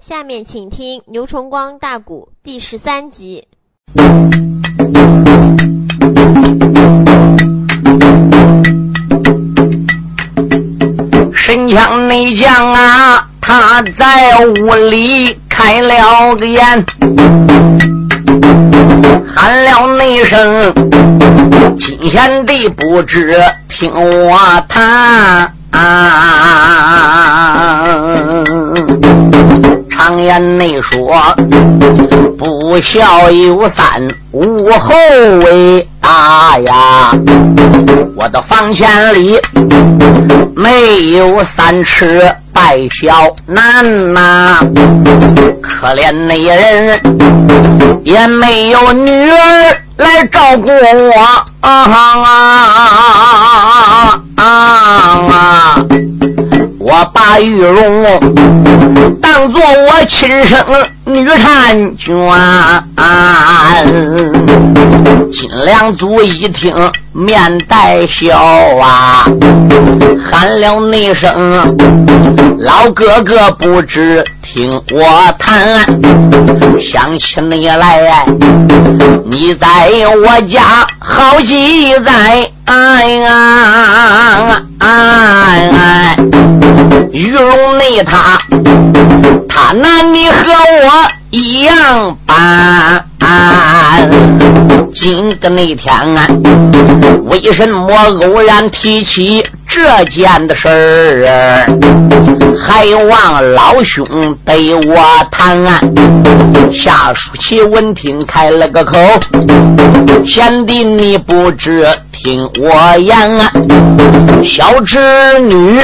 下面请听牛崇光大鼓第十三集。神枪内将啊，他在屋里开了个眼，喊了那声：“金贤弟不知听我谈。”常言内说，不孝有三，无后为大呀。我的房间里没有三尺拜小男呐，可怜那人也没有女儿来照顾我啊啊啊！我把玉容当做我亲生女婵娟，金良祖一听面带笑啊，喊了那声：“老哥哥不知听我谈，想起你来，你在我家好几载。”哎呀，玉龙内他，他拿你和我一样般。今个那天啊，为什么偶然提起这件的事儿？还望老兄对我谈。夏书奇闻听开了个口，贤弟你不知听我言啊，小侄女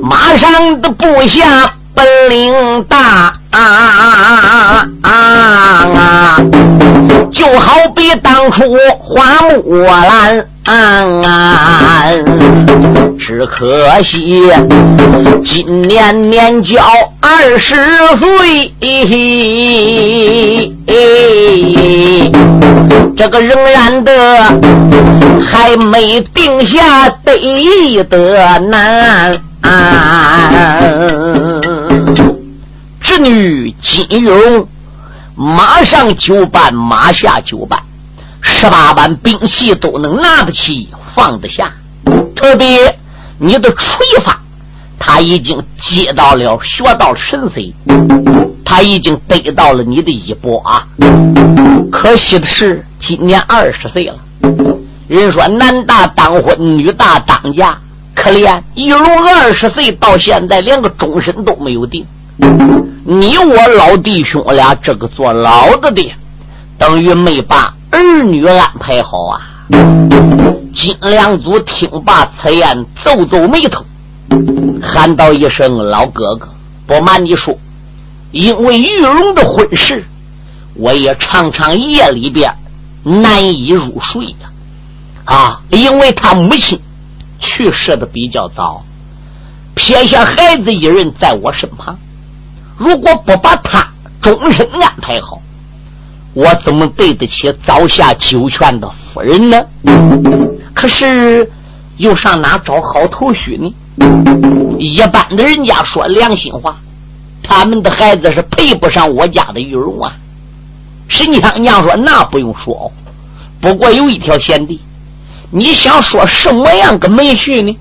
马上的部下。本领大啊啊啊啊啊！就好比当初花木兰，只可惜今年年交二十岁，这个仍然的还没定下得的难。侄女金玉荣马上就办，马下就办，十八般兵器都能拿得起，放得下。特别你的锤法，他已经接到了，学到神髓，他已经得到了你的衣钵啊。可惜的是，今年二十岁了。人说男大当婚，女大当嫁。可怜玉龙二十岁到现在连个终身都没有定，你我老弟兄俩这个做老的的，等于没把儿女安排好啊！金良祖听罢此言，皱皱眉头，喊道一声：“老哥哥，不瞒你说，因为玉龙的婚事，我也常常夜里边难以入睡呀！啊，因为他母亲。”去世的比较早，撇下孩子一人在我身旁。如果不把他终身安排好，我怎么对得起早下九泉的夫人呢？可是又上哪找好头绪呢？一般的人家说良心话，他们的孩子是配不上我家的玉荣啊。沈香娘说：“那不用说，不过有一条贤弟。”你想说什么样个门婿呢？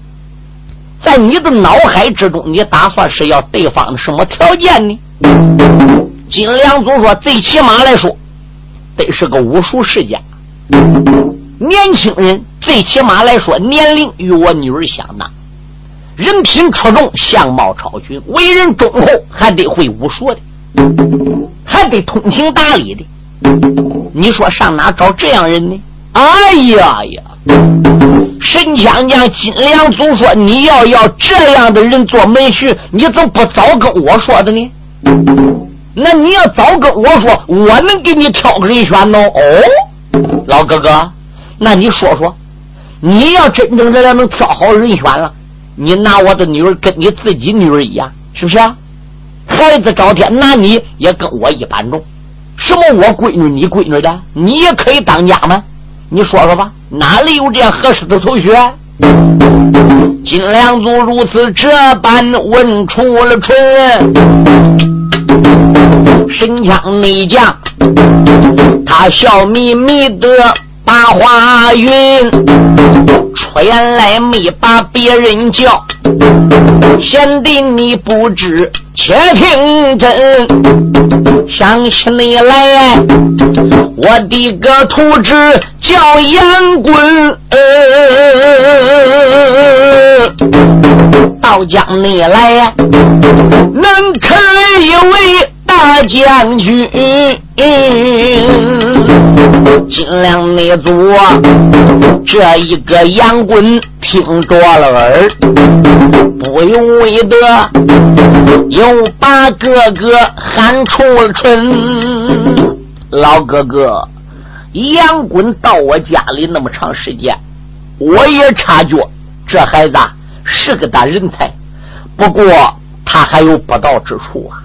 在你的脑海之中，你打算是要对方的什么条件呢？金良祖说：“最起码来说，得是个武术世家，年轻人。最起码来说，年龄与我女儿相当，人品出众，相貌超群，为人忠厚，还得会武术的，还得通情达理的。你说上哪找这样人呢？哎呀呀！”神枪将金良祖说：“你要要这样的人做门婿，你怎么不早跟我说的呢？那你要早跟我说，我能给你挑个人选呢。哦，老哥哥，那你说说，你要真正的能挑好人选了，你拿我的女儿跟你自己女儿一样，是不是啊？孩子朝天拿你也跟我一般重，什么我闺女你闺女的，你也可以当家吗？你说说吧。”哪里有这样合适的同学？金良祖如此这般问出了唇，神枪内将，他笑眯眯的把话云，出言来没把别人叫。贤弟，你不知，且听真。想起你来，我的个徒侄叫杨棍，到江内来，能成一位大将军。尽量内祖这一个杨棍听着了耳，不由为得又把哥哥喊出了春。老哥哥，杨棍到我家里那么长时间，我也察觉这孩子是个大人才，不过他还有不到之处啊。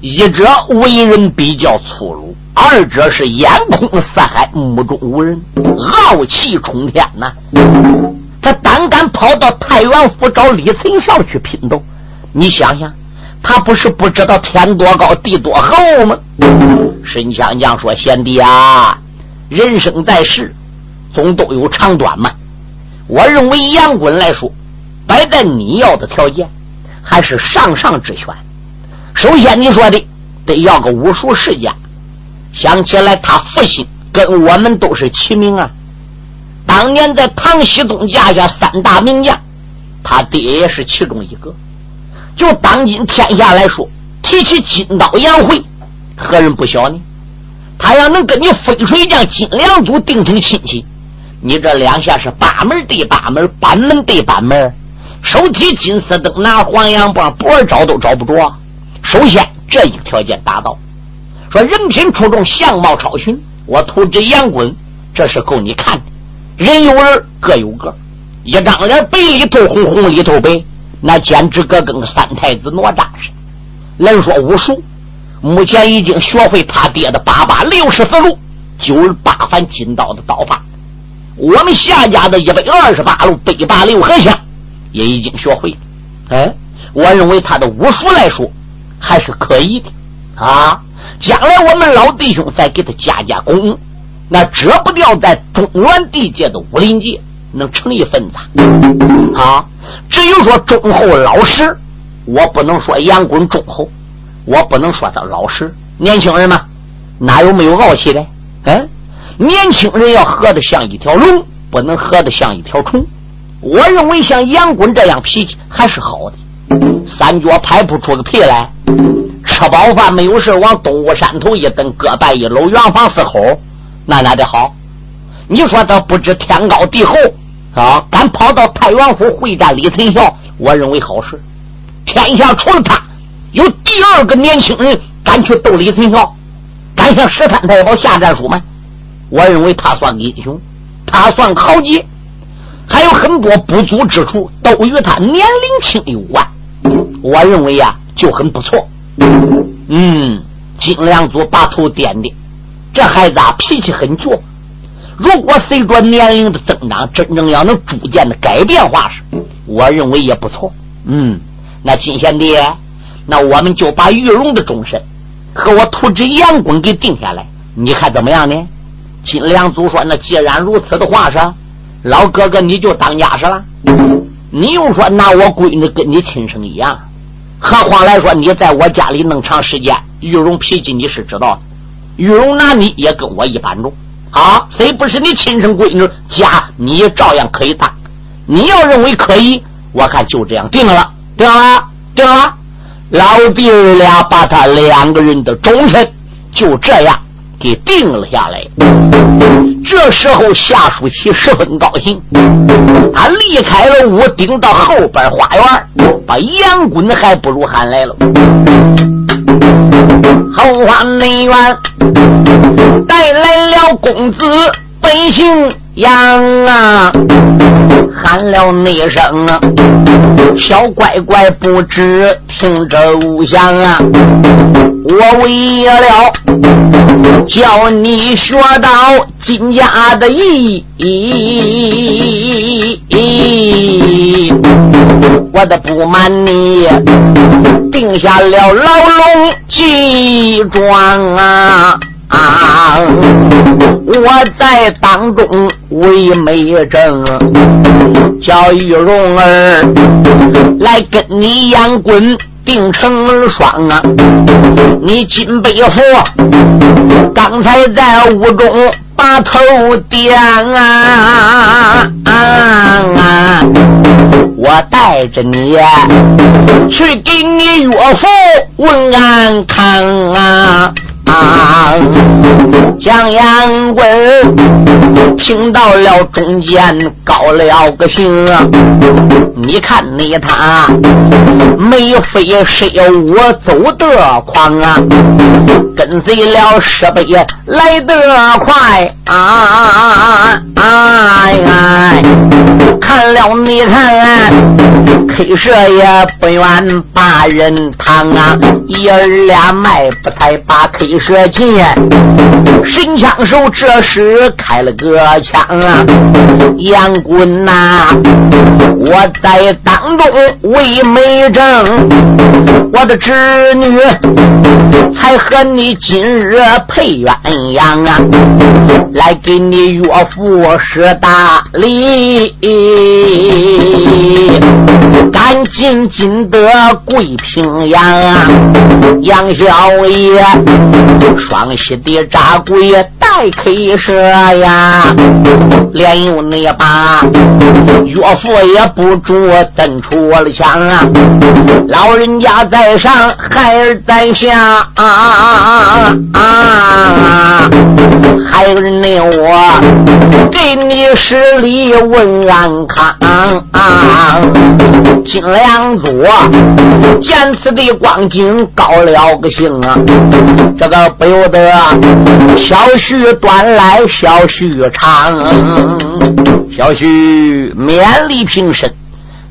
一者为人比较粗鲁，二者是眼空四海，目中无人，傲气冲天呐！他胆敢跑到太原府找李存孝去拼斗，你想想，他不是不知道天多高地多厚吗？沈香将说：“贤弟啊，人生在世，总都有长短嘛。我认为杨衮来说，摆在你要的条件，还是上上之选。”首先，你说的得要个武术世家。想起来，他父亲跟我们都是齐名啊。当年在唐熙宗架下三大名将，他爹也是其中一个。就当今天下来说，提起金刀杨慧，何人不晓呢？他要能跟你飞水将金良祖定成亲戚，你这两下是八门对八门，板门对板门，手提金丝灯，拿黄杨棒，不找都找不着。首先，这一条件达到，说人品出众，相貌超群。我徒侄杨滚，这是够你看的。人有人，各有各，一张脸白里透红，红里透白，那简直跟个三太子哪吒似的。人说武术，目前已经学会他爹的八八六十四路、九十八反金刀的刀法。我们夏家的一百二十八路北八六合枪也已经学会了。哎，我认为他的武术来说。还是可以的啊！将来我们老弟兄再给他加加工，那遮不掉在中原地界的武林界能成一份子啊！至于说忠厚老实，我不能说杨棍忠厚，我不能说他老实。年轻人嘛，哪有没有傲气的？嗯，年轻人要活得像一条龙，不能活得像一条虫。我认为像杨棍这样脾气还是好的。三脚拍不出个屁来，吃饱饭没有事往东吴山头一蹬，搁拜一楼圆房四口，那哪得好？你说他不知天高地厚啊，敢跑到太原府会战李存孝，我认为好事。天下除了他，有第二个年轻人敢去斗李存孝，敢向十三太保下战书吗？我认为他算英雄，他算豪杰，还有很多不足之处，都与他年龄轻有关。我认为呀，就很不错。嗯，金良祖把头点点，这孩子啊，脾气很倔。如果随着年龄的增长，真正要能逐渐的改变化时，我认为也不错。嗯，那金贤弟，那我们就把玉龙的终身和我徒侄杨棍给定下来，你看怎么样呢？金良祖说：“那既然如此的话，是老哥哥你就当家是了。你又说拿我闺女跟你亲生一样。”何况来说，你在我家里弄长时间，玉荣脾气你是知道的。玉荣拿你也跟我一般重啊，虽不是你亲生闺女，家你也照样可以当。你要认为可以，我看就这样定了，定了，定了。老弟儿俩把他两个人的终身就这样给定了下来。这时候夏淑琪十分高兴，他离开了屋，顶到后边花园。把杨滚还不如喊来了，后花内院带来了公子本姓羊啊，喊了那声啊，小乖乖不知听着无响啊，我为了叫你学到金家的意义，我的不瞒你，定下了牢笼记状啊。啊！我在当中为媒正，叫玉龙儿来跟你杨滚定成双啊！你金背佛刚才在屋中把头点啊啊！我带着你去给你岳父问安康啊！啊！江阳棍听到了中间高了个兴！你看你他眉飞色舞走得狂啊，跟随了设备来得快啊！哎，看了你看，K 蛇也不愿把人躺啊，爷儿俩迈不才把射箭，神枪手这时开了个枪啊！杨棍呐，我在当中为媒正，我的侄女还和你今日配鸳鸯啊！来给你岳父施大礼，赶紧进得桂平阳啊！杨小爷。双膝跌扎跪呀还可以说呀，连有那把岳父也不住蹬出了枪啊！老人家在上，孩儿在下啊啊！孩儿你我给你十里问安康啊！金良祖见此的光景，高了个兴啊！这个。不由得小婿端来小婿长，小婿勉力平身。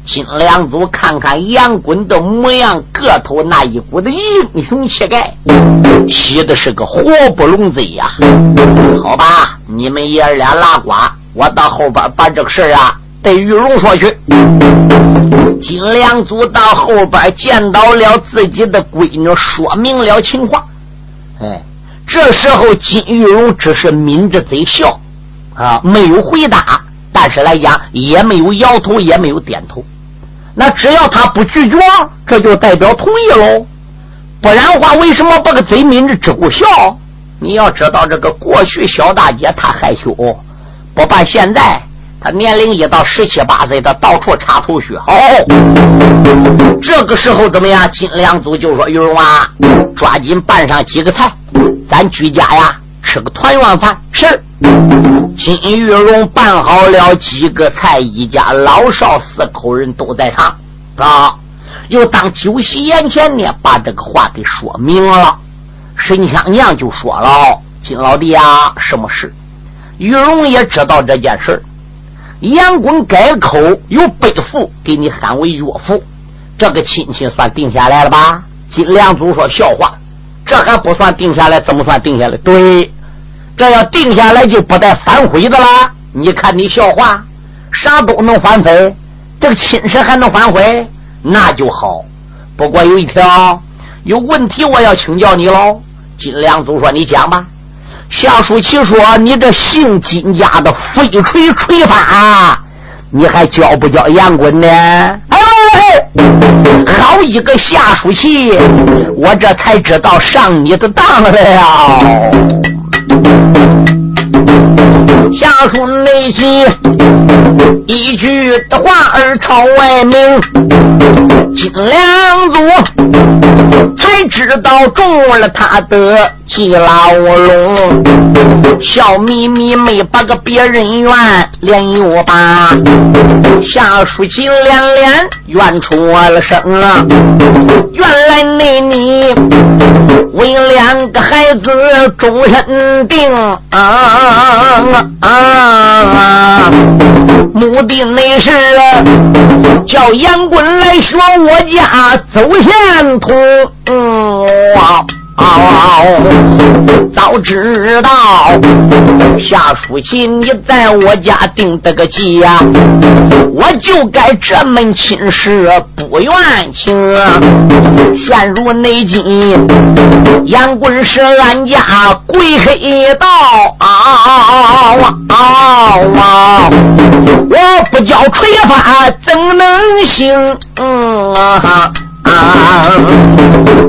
金良祖看看杨滚的模样，个头那一股的英雄气概，喜的是个活不拢嘴呀！好吧，你们爷俩拉呱，我到后边把这个事啊对玉荣说去。金良祖到后边见到了自己的闺女，说明了情况。哎，这时候金玉荣只是抿着嘴笑，啊，没有回答，但是来讲也没有摇头，也没有点头。那只要他不拒绝，这就代表同意喽。不然话，为什么把个嘴抿着只顾笑？你要知道，这个过去小大姐她害羞，不办现在。他年龄一到十七八岁，他到处插头绪。好，这个时候怎么样？金良祖就说：“玉荣啊，抓紧拌上几个菜，咱居家呀吃个团圆饭。”是。金玉荣办好了几个菜，一家老少四口人都在场啊。又当酒席宴前呢，把这个话给说明了。沈香娘就说了：“金老弟啊，什么事？”玉荣也知道这件事杨棍改口又背负，给你喊为岳父，这个亲戚算定下来了吧？金良祖说笑话，这还不算定下来，怎么算定下来？对，这要定下来就不带反悔的啦。你看你笑话，啥都能反悔，这个亲事还能反悔？那就好。不过有一条，有问题我要请教你喽。金良祖说：“你讲吧。”夏淑琪说：“你这姓金家的飞锤锤法，你还教不教杨棍呢？”哎，好一个下属气，我这才知道上你的当了。下属内心一句的话儿朝外明，金良祖才知道中了他的计牢笼，笑眯眯没把个别人怨，连又把夏淑琴连连怨出了声啊！原来那你为两个孩子终身定，啊目的那是叫杨棍来学我家走线嗷嗷。早知道夏书记你在我家定的个计呀，我就该这门亲事不愿情。陷入内急，杨棍是俺家鬼黑道啊！我不交锤法怎能行嗯啊哈？啊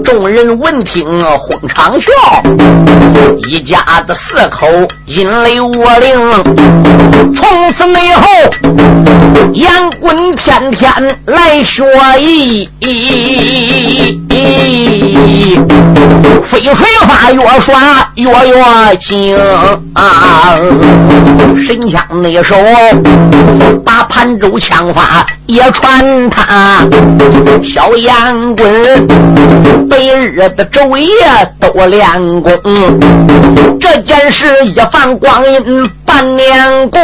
众人闻听哄长笑，一家子四口引雷我灵。从此以后，烟滚天天来学艺，飞水法越耍越越精。神枪那手把盘州枪法也传他，小杨棍白日的昼夜都练功。这件事一放光阴半年过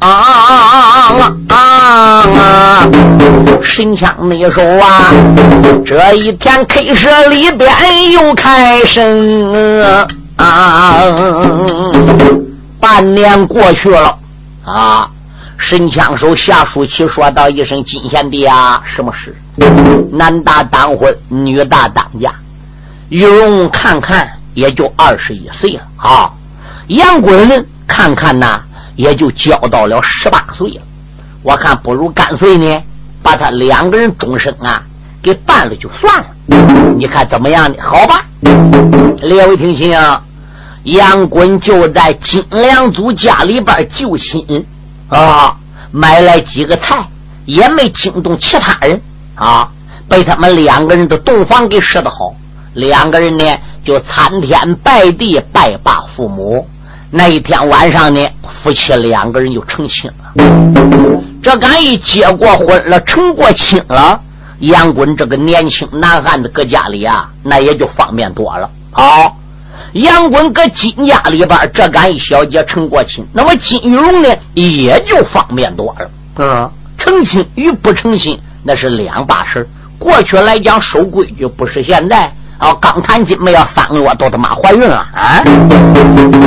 啊，神枪那手啊，这一天 K 社里边又开声啊。半年过去了，啊！神枪手夏书奇说道一声：“金贤弟啊，什么事？男大当婚，女大当嫁。玉荣看看也就二十一岁了啊，杨棍看看呐，也就交到了十八岁了。我看不如干脆呢，把他两个人终身啊给办了就算了。你看怎么样呢？好吧，列位听清啊。”杨滚就在金良祖家里边就亲啊，买来几个菜，也没惊动其他人啊，被他们两个人的洞房给设的好。两个人呢，就参天拜地拜罢父母。那一天晚上呢，夫妻两个人就成亲了。这刚一结过婚了，成过亲了，杨滚这个年轻男汉子搁家里啊，那也就方便多了。好。杨滚搁金家里边，这刚一小姐成过亲，那么金玉荣呢，也就方便多了。嗯，成亲与不成亲那是两把事过去来讲守规矩，不是现在啊。刚谈亲没要三个月，都他妈怀孕了啊！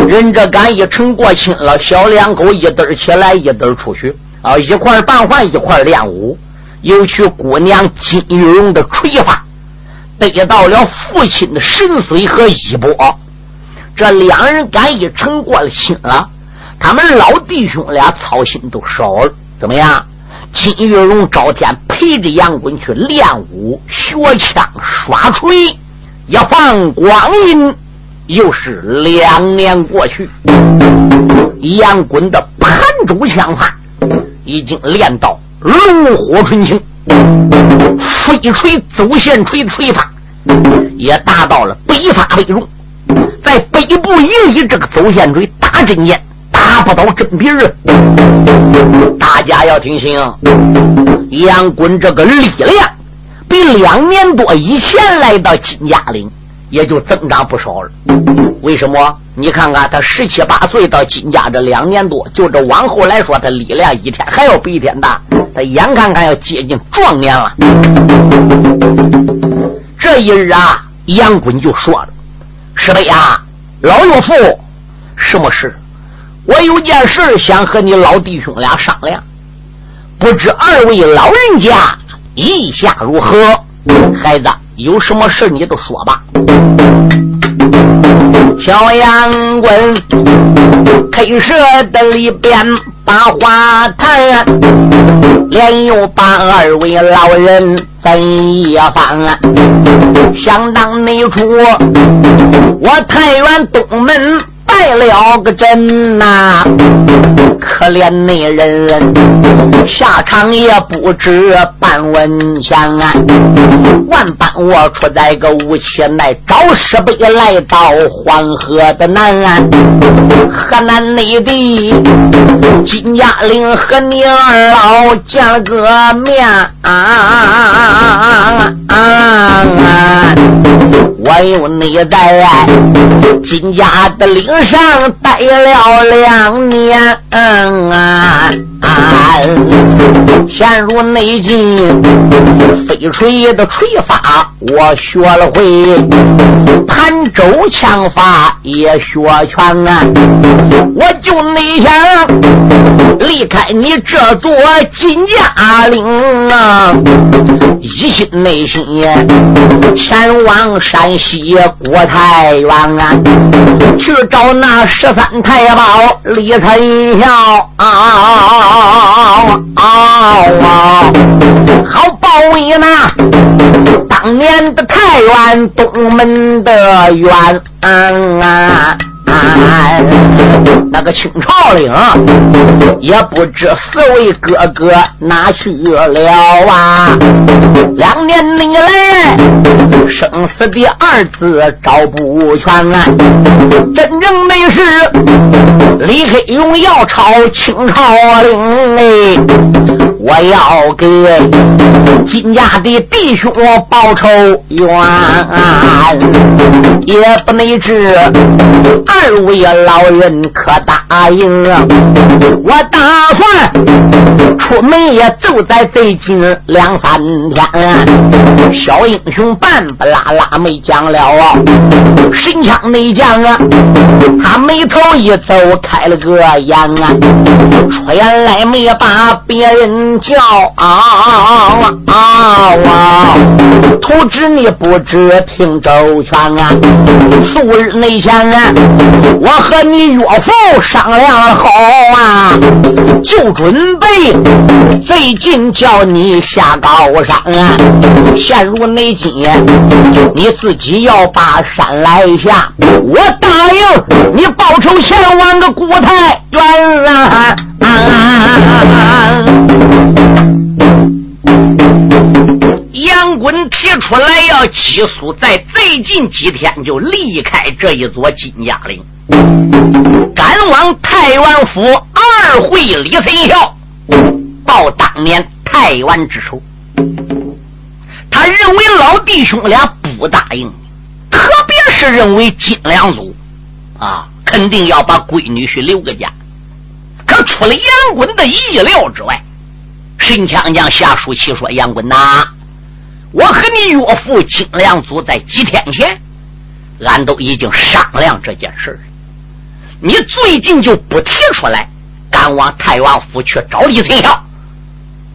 人这敢一成过亲了，小两口一对起来，一对出去啊，一块办饭，一块练武。又去姑娘金玉荣的锤法，得到了父亲的神髓和衣钵。这两人敢一成过了亲了，他们老弟兄俩操心都少了。怎么样？金玉荣朝天陪着杨棍去练武、学枪、耍锤，一放光阴，又是两年过去。杨滚的盘竹枪法已经练到炉火纯青，飞锤、走线锤的锤法也达到了百发百中。在北部也以这个走线锤打针眼，打不到针鼻儿。大家要听清，杨滚这个力量两年多以前来到金家岭也就增长不少了。为什么？你看看他十七八岁到金家这两年多，就这往后来说，他力量一天还要比一天大。他眼看看要接近壮年了。这一日啊，杨棍就说了。是的呀，老岳父，什么事？我有件事想和你老弟兄俩商量，不知二位老人家意下如何？孩子，有什么事你都说吧。小杨棍开设的里边把话谈，连又把二位老人在一番，想当内初，我太原东门。败了个阵呐！可怜那人下场也不知半文钱啊！万般我出在个无期内，找师辈来到黄河的南岸，河南内地金家岭和你二老见了个面啊！我还有你在金家的岭上待了两年啊。陷入内境，飞锤的锤法我学了会，盘州枪法也学全啊！我就内想离开你这座金家岭啊，一心内心前往山西国太原啊，去找那十三太保李存孝啊！啊啊！好报为那当年的太原东门的冤案啊！那个清朝领也不知四位哥哥哪去了啊！两年内来，生死的二字找不全啊！真正的是李黑勇要抄清朝领哎！我要给金家的弟兄报仇冤，也不能知二位老人可答应啊。我打算出门也就在最近两三天。小英雄半不拉拉没讲了，神枪内将啊，他眉头一皱，开了个眼啊，出言来没把别人。叫啊啊！图纸你不知听周全啊！素日内前啊，我和你岳父商量好啊，就准备最近叫你下高山啊！陷入内境，你自己要把山来下，我答应你报仇前往个古太原出来要起诉，在最近几天就离开这一座金家岭，赶往太原府二会李存孝报当年太原之仇。他认为老弟兄俩不答应，特别是认为金良祖啊，肯定要把闺女婿留个家。可出了杨棍的意料之外，神枪将下书气说：“杨棍呐，我和你岳父金良祖在几天前，俺都已经商量这件事了。你最近就不提出来，赶往太原府去找李存孝。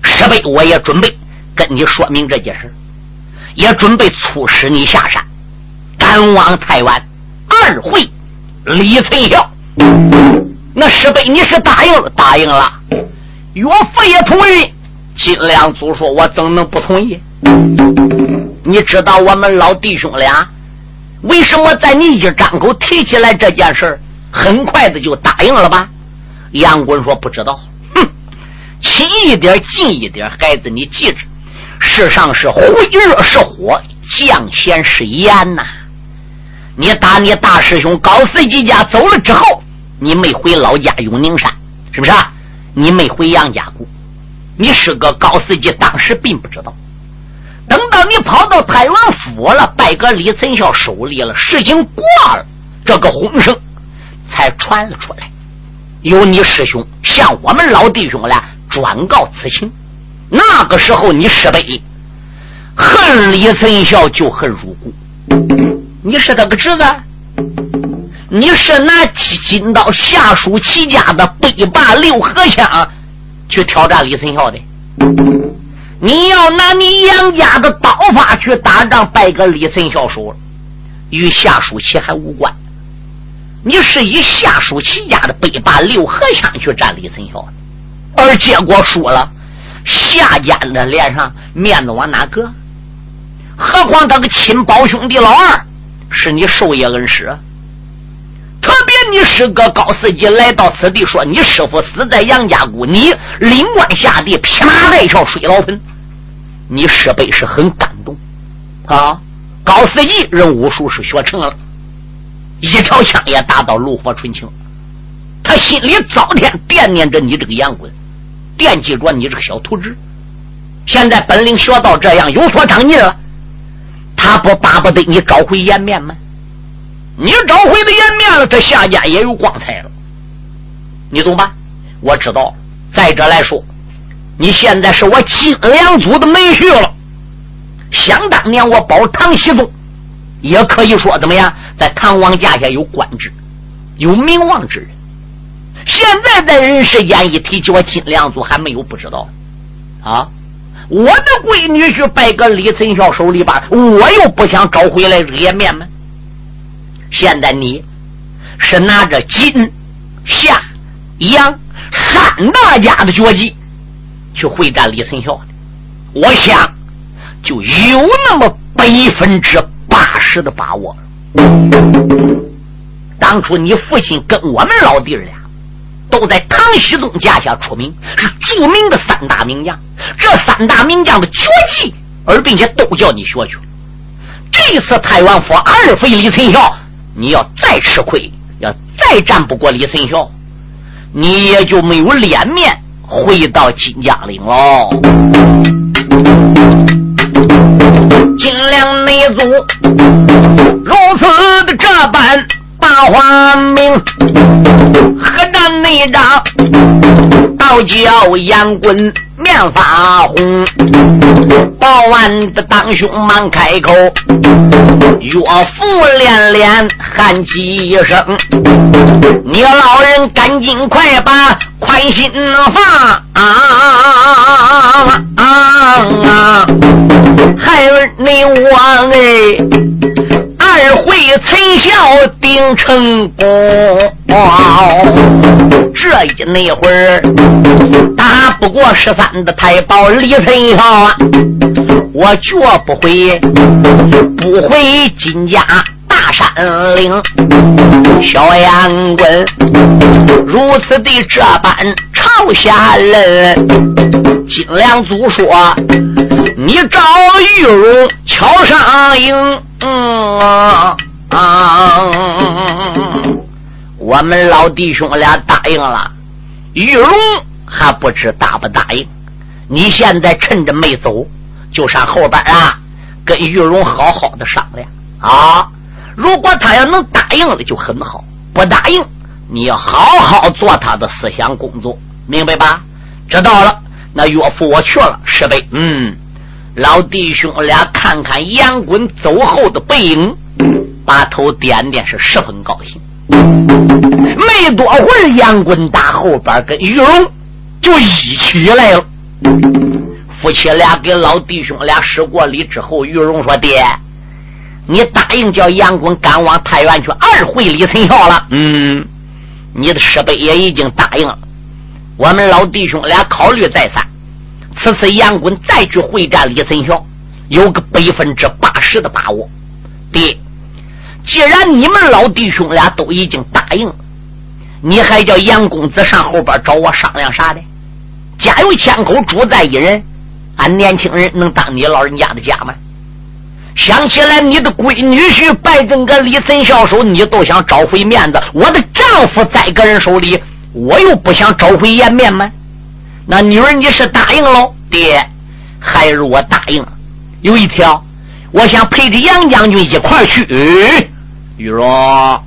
石碑我也准备跟你说明这件事，也准备促使你下山，赶往太原二会李存孝。”那石碑你是答应答应了，岳父也同意。金良祖说：“我怎能不同意？你知道我们老弟兄俩为什么在你一张口提起来这件事很快的就答应了吧？”杨棍说：“不知道。”哼，亲一点，近一点，孩子，你记着，世上是火热是火，降咸是盐呐。你打你大师兄高司机家走了之后。你没回老家永宁山，是不是？你没回杨家谷，你师哥高司机当时并不知道。等到你跑到太原府了，拜个李存孝手里了，事情过了，这个风声才传了出来。有你师兄向我们老弟兄俩转告此情，那个时候你师辈恨李存孝就恨入骨。你是他个侄子。你是拿金刀下属齐家的北霸六合枪去挑战李存孝的？你要拿你杨家的刀法去打仗，败个李存孝手了，与下属齐还无关。你是以下属齐家的北霸六合枪去战李存孝，而结果输了，下家的脸上面子往哪搁？何况他个亲胞兄弟老二是你授业恩师。你师哥高司机来到此地，说你师傅死在杨家谷，你领官下地，披麻戴孝水牢盆，你师辈是很感动啊。高司机人武术是学成了，一条枪也打到炉火纯青，他心里早天惦念着你这个杨棍，惦记着你这个小徒侄，现在本领学到这样，有所长进了。他不巴不得你找回颜面吗？你找回了颜面了，这下家也有光彩了。你懂吧？我知道。再者来说，你现在是我金良祖的门婿了。想当年我保唐熙宗，也可以说怎么样，在唐王家下有官职，有名望之人。现在在人世间一提起我金良祖，还没有不知道啊！我的闺女婿败搁李存孝手里吧，我又不想找回来这个颜面吗？现在你是拿着金、夏、杨三大家的绝技去会战李存孝的，我想就有那么百分之八十的把握。当初你父亲跟我们老弟俩都在唐熙宗家下出名，是著名的三大名将。这三大名将的绝技，而并且都叫你学去了。这次太原府二飞李存孝，你要再吃亏，要再战不过李存孝，你也就没有脸面回到金家岭喽。金良内祖如此的这般把话明，何战内长倒叫杨棍。面发红，报完的当兄忙开口，岳父连连喊几声：“你老人赶紧快把宽心放啊！孩儿你我哎。”二回陈孝定成功，这一那会儿打不过十三的太保李存孝啊，我绝不会不回金家大山岭。小杨棍如此的这般朝下人，金良祖说：“你找玉荣桥上营。”嗯啊！我们老弟兄俩答应了，玉龙还不知答不答应。你现在趁着没走，就上后边啊，跟玉龙好好的商量啊。如果他要能答应了，就很好；不答应，你要好好做他的思想工作，明白吧？知道了，那岳父我去了，是呗？嗯。老弟兄俩看看杨滚走后的背影，把头点点，是十分高兴。没多会儿，杨滚打后边跟玉龙就一起来了。夫妻俩给老弟兄俩施过礼之后，玉荣说：“爹，你答应叫杨滚赶往太原去二会李存孝了。嗯，你的师伯也已经答应了。我们老弟兄俩考虑再三。”此次杨棍再去会战李存孝，有个百分之八十的把握。爹，既然你们老弟兄俩都已经答应了，你还叫杨公子上后边找我商量啥的？家有千口，主在一人，俺年轻人能当你老人家的家吗？想起来你的闺女婿败在个李存孝手，你都想找回面子；我的丈夫在个人手里，我又不想找回颜面吗？那女儿你是答应喽，爹，孩儿我答应了。有一条，我想陪着杨将军一块去。玉荣，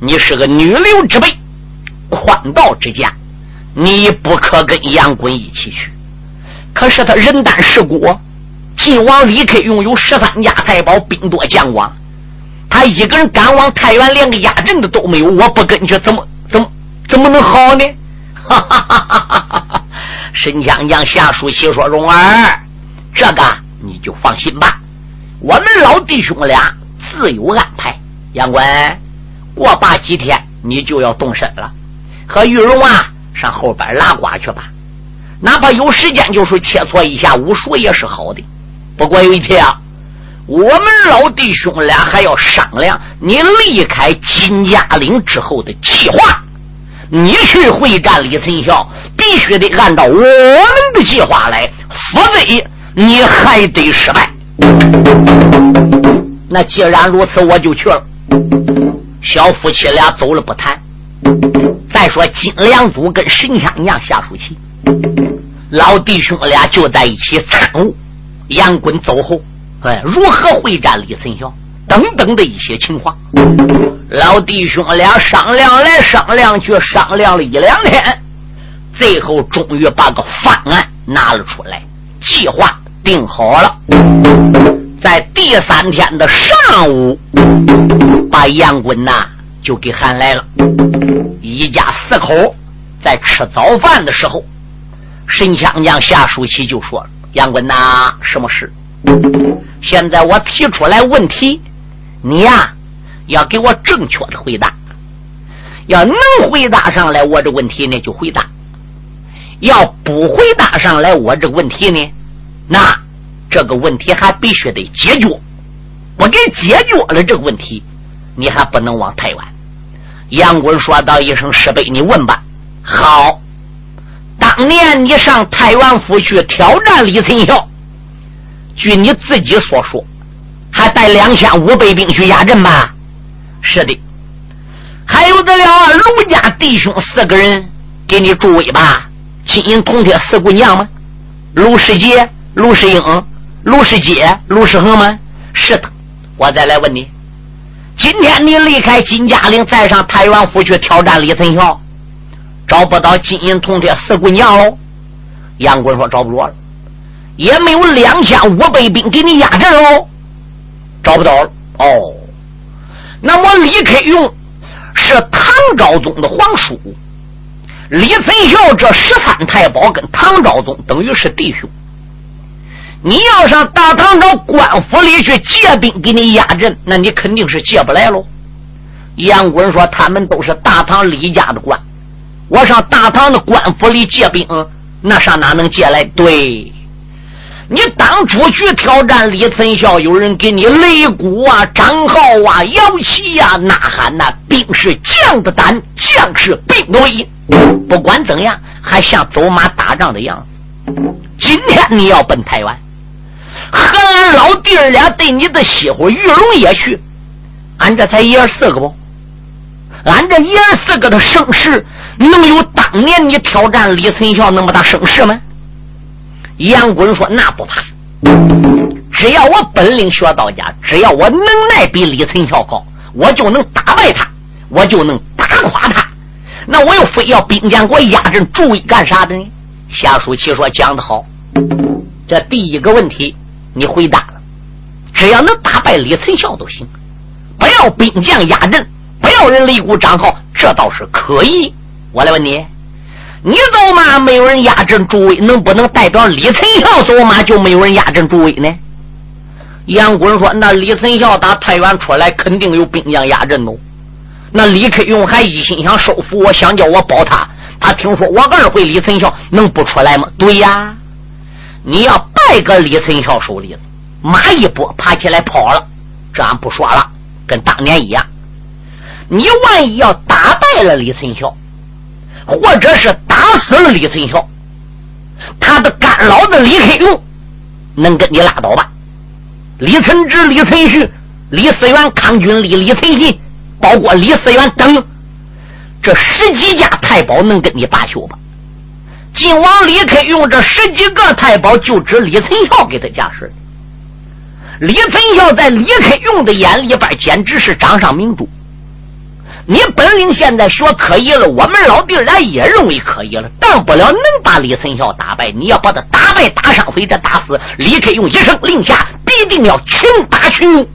你是个女流之辈，宽道之家，你不可跟杨滚一起去。可是他人单势孤，晋王离开，拥有十三家太保，兵多将广，他一个人赶往太原，连个压阵的都没有。我不跟去，怎么怎么怎么能好呢？哈哈哈哈哈哈！沈江江下属气说：“蓉儿，这个你就放心吧，我们老弟兄俩自有安排。杨官，过罢几天你就要动身了，和玉荣啊上后边拉呱去吧。哪怕有时间，就是切磋一下武术也是好的。不过有一天啊，我们老弟兄俩还要商量你离开金家岭之后的计划。你去会战李存孝。”必须得按照我们的计划来，否则你还得失败。那既然如此，我就去了。小夫妻俩走了不谈。再说金良祖跟神枪娘下属棋，老弟兄俩就在一起参悟。杨棍走后，哎，如何会战李存孝等等的一些情况。老弟兄俩商量来商量去，商量了一两天，最后终于把个方案拿了出来，计划定好了。在第三天的上午，把杨衮呐就给喊来了。一家四口在吃早饭的时候，神枪将夏淑琪就说：“杨衮呐，什么事？现在我提出来问题，你呀。”要给我正确的回答，要能回答上来我这问题呢就回答，要不回答上来我这问题呢，那这个问题还必须得解决，不给解决了这个问题，你还不能往台湾。杨棍说道一声：“师伯，你问吧。”好，当年你上太原府去挑战李存孝，据你自己所说，还带两千五百兵去压阵吧？是的，还有得了卢家弟兄四个人给你助威吧？金银铜铁四姑娘吗？卢世杰、卢世英、卢世杰、卢世恒吗？是的。我再来问你，今天你离开金家岭，再上太原府去挑战李存孝，找不到金银铜铁四姑娘喽？杨棍说找不着了，也没有两千五百兵给你压阵喽？找不到了。哦。李克用是唐昭宗的皇叔，李存孝这十三太保跟唐昭宗等于是弟兄。你要上大唐朝官府里去借兵给你压阵，那你肯定是借不来喽。杨棍说他们都是大唐李家的官，我上大唐的官府里借兵，那上哪能借来？对。你当初去挑战李存孝，有人给你擂鼓啊、张号啊、摇旗呀、呐喊呐，兵是将的胆，将是兵的威。不管怎样，还像走马打仗的样子。今天你要奔台湾，和俺老弟儿俩对你的媳妇玉龙也去，俺这才爷儿四个不？俺这爷儿四个的声势，能有当年你挑战李存孝那么大声势吗？杨棍说：“那不怕，只要我本领学到家，只要我能耐比李存孝高，我就能打败他，我就能打垮他。那我又非要兵将给我压阵助威干啥的呢？”夏书奇说：“讲得好，这第一个问题你回答了，只要能打败李存孝都行，不要兵将压阵，不要人擂鼓张号，这倒是可以。我来问你。”你走马没有人压阵助威，能不能代表李存孝走马就没有人压阵助威呢？杨棍说：“那李存孝打太原出来，肯定有兵将压阵喽。那李克用还一心想收服我，想叫我保他。他听说我二回李存孝能不出来吗？对呀，你要败个李存孝手里，马一拨爬起来跑了，这俺不说了，跟当年一样。你万一要打败了李存孝。”或者是打死了李存孝，他的干老子李克用能跟你拉倒吧？李存直、李存勖、李思源、康君立、李存信，包括李思源等这十几家太保能跟你罢休吧？晋王李克用这十几个太保就指李存孝给他架势李存孝在李克用的眼里边简直是掌上明珠。你本领现在学可以了，我们老弟俩也认为可以了，当不了能把李存孝打败。你要把他打败、打伤或者打死，李克用一声令下，必定要群打群。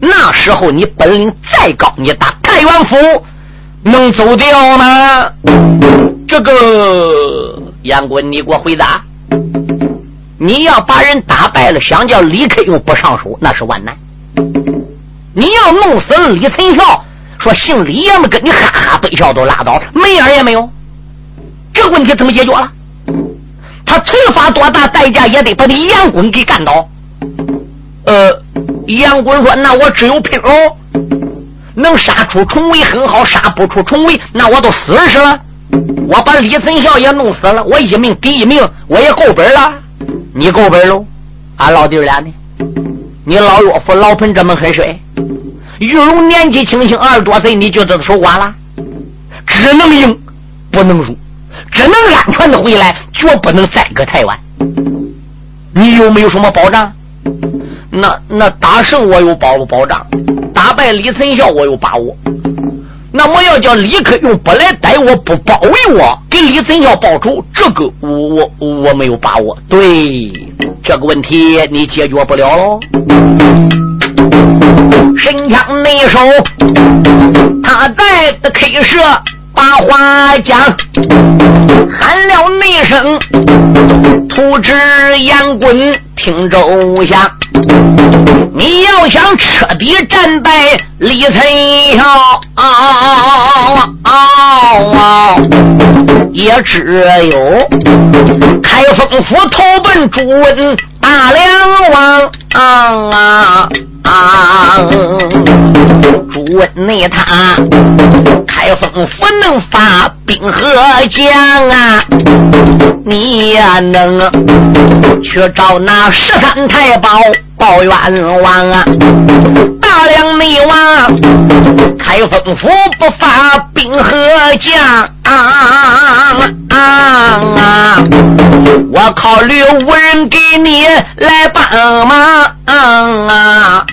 那时候你本领再高，你打太原府能走掉吗？这个杨棍，你给我回答。你要把人打败了，想叫李克用不上手，那是万难。你要弄死了李存孝。说姓李爷们跟你哈哈悲笑都拉倒，没影也没有。这问题怎么解决了？他催发多大代价也得把你杨棍给干倒。呃，杨棍说：“那我只有拼喽，能杀出重围很好，杀不出重围，那我都死是了。我把李存孝也弄死了，我一命抵一命，我也够本了。你够本喽？俺老弟俩呢？你老岳父老彭这么狠水？”玉龙年纪轻轻二十多岁，你就在他手瓜了，只能赢，不能输，只能安全的回来，绝不能再搁台湾。你有没有什么保障？那那打胜我有保不保障，打败李存孝我有把握。那么要叫李克用不来逮我，不包围我，给李存孝报仇，这个我我我没有把握。对这个问题你解决不了喽。神枪内手，他在的 K 社把话讲，喊了那声，图纸杨棍听周详。你要想彻底战败李存孝，也只有开封府投奔朱温大梁王啊！啊朱温内他开封府能发兵和将啊，你也能去找那十三太保。报冤枉啊！梁内王开封府不发兵和将啊啊啊！我考虑无人给你来帮忙啊！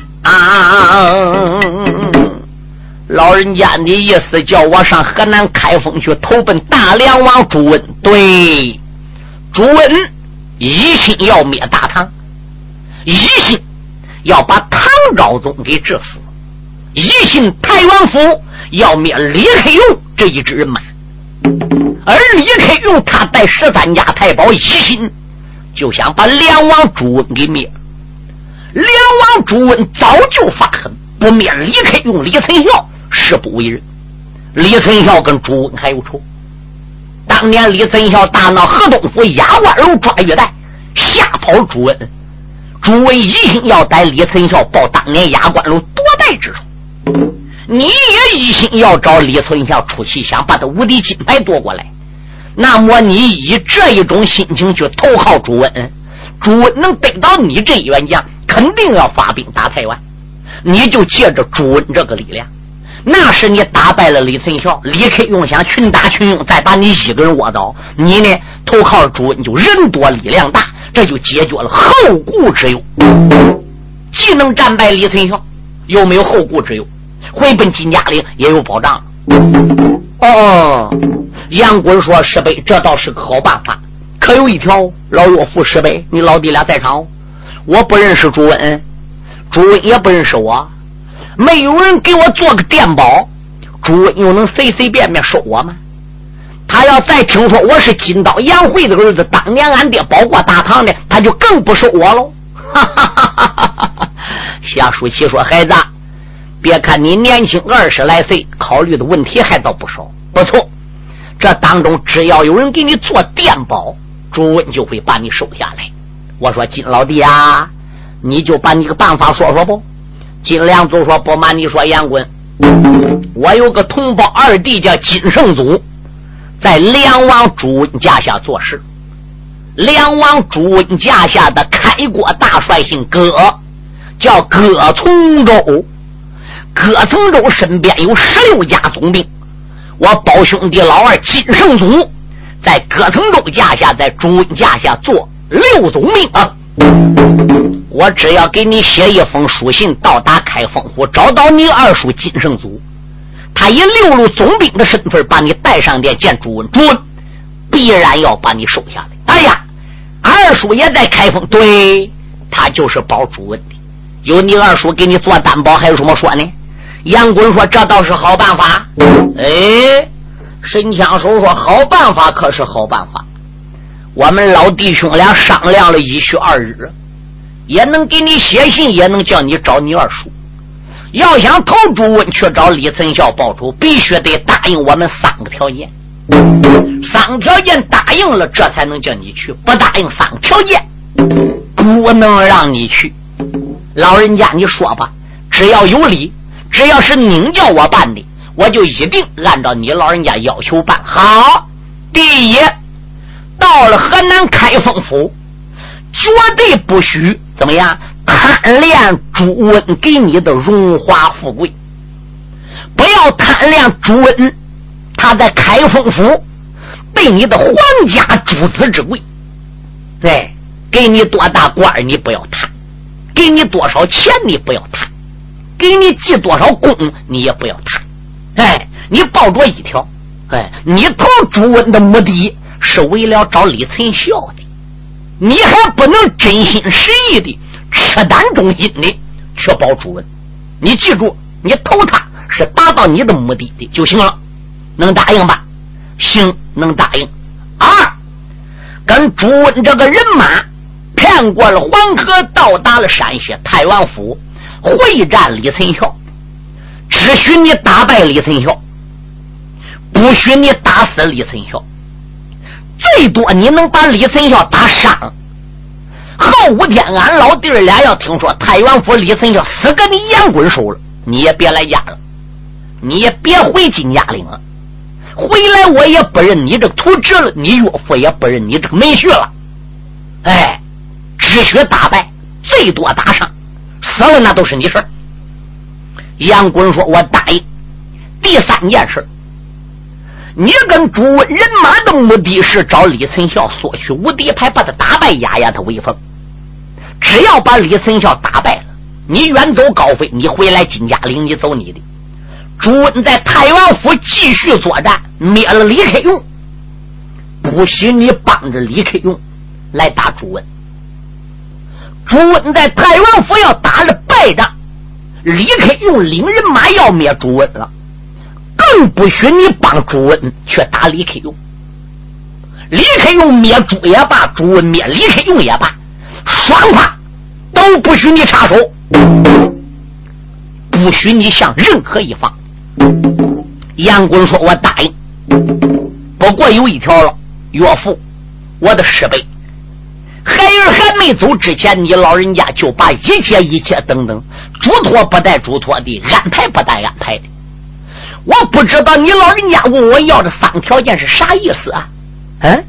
老人家的意思叫我上河南开封去投奔大梁王朱温。对，朱温一心要灭大唐。一心要把唐昭宗给治死，一心太王府要灭李克用这一支人马，而李克用他带十三家太保一心就想把梁王朱温给灭。梁王朱温早就发狠，不灭李克用、李存孝誓不为人。李存孝跟朱温还有仇，当年李存孝大闹河东府压关楼抓玉带，吓跑朱温。朱温一心要逮李存孝报当年压关楼夺带之仇，你也一心要找李存孝出气，想把他无敌金牌夺过来。那么你以这一种心情去投靠朱温，朱温能得到你这一员将，肯定要发兵打台湾。你就借着朱温这个力量，那是你打败了李存孝，李克用想群打群用，再把你一个人窝倒，你呢投靠朱温就人多力量大。这就解决了后顾之忧，既能战败李存孝，又没有后顾之忧，回奔金家岭也有保障。哦，杨棍说：“师伯，这倒是个好办法。可有一条，老岳父师伯，你老弟俩在场，我不认识朱温，朱温也不认识我，没有人给我做个电报，朱温又能随随便便收我吗？”他要再听说我是金刀杨慧的儿子，当年俺爹保过大唐的，他就更不收我喽。夏淑琪说：“孩子，别看你年轻二十来岁，考虑的问题还倒不少。不错，这当中只要有人给你做电报，朱温就会把你收下来。”我说：“金老弟啊，你就把你个办法说说不？”金良祖说：“不瞒你说，杨棍，我有个同胞二弟叫金圣祖。”在梁王朱温家下做事，梁王朱温家下的开国大帅姓葛，叫葛从周。葛从周身边有十六家总兵，我胞兄弟老二金圣祖在葛从周家下，在朱温家下做六总兵啊。我只要给你写一封书信，到达开封府，找到你二叔金圣祖。他以六路总兵的身份把你带上殿见朱文，朱文必然要把你收下来。哎呀，二叔也在开封，对他就是保朱文的。有你二叔给你做担保，还有什么说呢？杨棍说：“这倒是好办法。”哎，神枪手说：“好办法可是好办法。我们老弟兄俩商量了一宿二日，也能给你写信，也能叫你找你二叔。”要想投朱温去找李存孝报仇，必须得答应我们三个条件。三个条件答应了，这才能叫你去；不答应三个条件，不能让你去。老人家，你说吧，只要有理，只要是您叫我办的，我就一定按照你老人家要求办好。第一，到了河南开封府，绝对不许怎么样。贪恋朱温给你的荣华富贵，不要贪恋朱温他在开封府对你的皇家诸子之贵。对，给你多大官你不要贪，给你多少钱你不要贪，给你记多少功你也不要贪。哎，你抱着一条，哎，你投朱温的目的是为了找李存孝的，你还不能真心实意的、赤胆忠心的去保朱温。你记住，你投他是达到你的目的的就行了。能答应吧？行，能答应。二，跟朱温这个人马骗过了黄河，到达了山西太原府，会战李存孝。只许你打败李存孝，不许你打死李存孝。最多你能把李存孝打伤。后五天，俺老弟儿俩要听说太原府李存孝死跟你杨棍手了，你也别来家了，你也别回金家岭了。回来我也不认你这个徒侄了，你岳父也不认你这个门婿了。哎，只许打败，最多打伤，死了那都是你事儿杨滚说：“我答应。”第三件事，你跟朱温人马的目的是找李存孝索取无敌牌，把他打败，压压他威风。只要把李存孝打败了，你远走高飞，你回来金家岭，你走你的。朱温在太原府继续作战，灭了李克用，不许你帮着李克用来打朱温。朱温在太原府要打了败仗，李克用领人马要灭朱温了，更不许你帮朱温去打李克用。李克用灭朱也罢，朱温灭李克用也罢，双方都不许你插手，不许你向任何一方。杨公说：“我答应，不过有一条了，岳父，我的师辈，孩儿还没走之前，你老人家就把一切一切等等，嘱托不带嘱托的，安排不带安排的。我不知道你老人家问我要这三个条件是啥意思啊？嗯，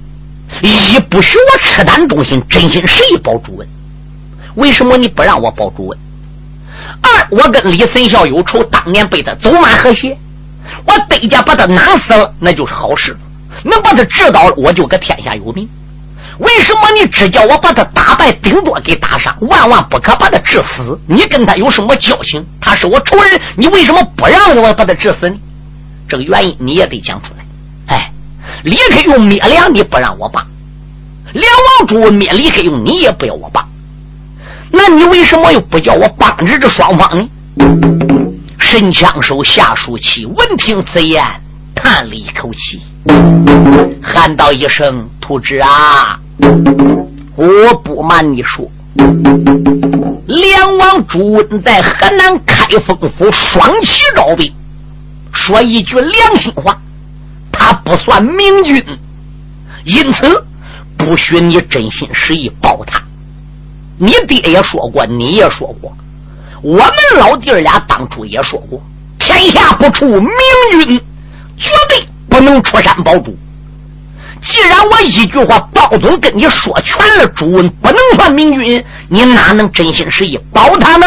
一不许我赤胆忠心，真心实意保主文。为什么你不让我保主文？二，我跟李存孝有仇，当年被他走马河血，我得家把他拿死了，那就是好事。能把他治倒了，我就搁天下有名。为什么你只叫我把他打败，顶多给打伤，万万不可把他治死？你跟他有什么交情？他是我仇人，你为什么不让我把他治死呢？这个原因你也得讲出来。哎，李克用灭梁，你不让我帮；梁王朱灭李克用，你也不要我帮。那你为什么又不叫我帮着这双方呢？神枪手夏书期闻听此言，叹了一口气，喊道一声：“徒侄啊，我不瞒你说，梁王朱温在河南开封府双旗招兵，说一句良心话，他不算明君，因此不许你真心实意报他。”你爹也说过，你也说过，我们老弟儿俩当初也说过，天下不出明君，绝对不能出山保主。既然我一句话，包总跟你说全了，朱温不能算明君，你哪能真心实意保他呢？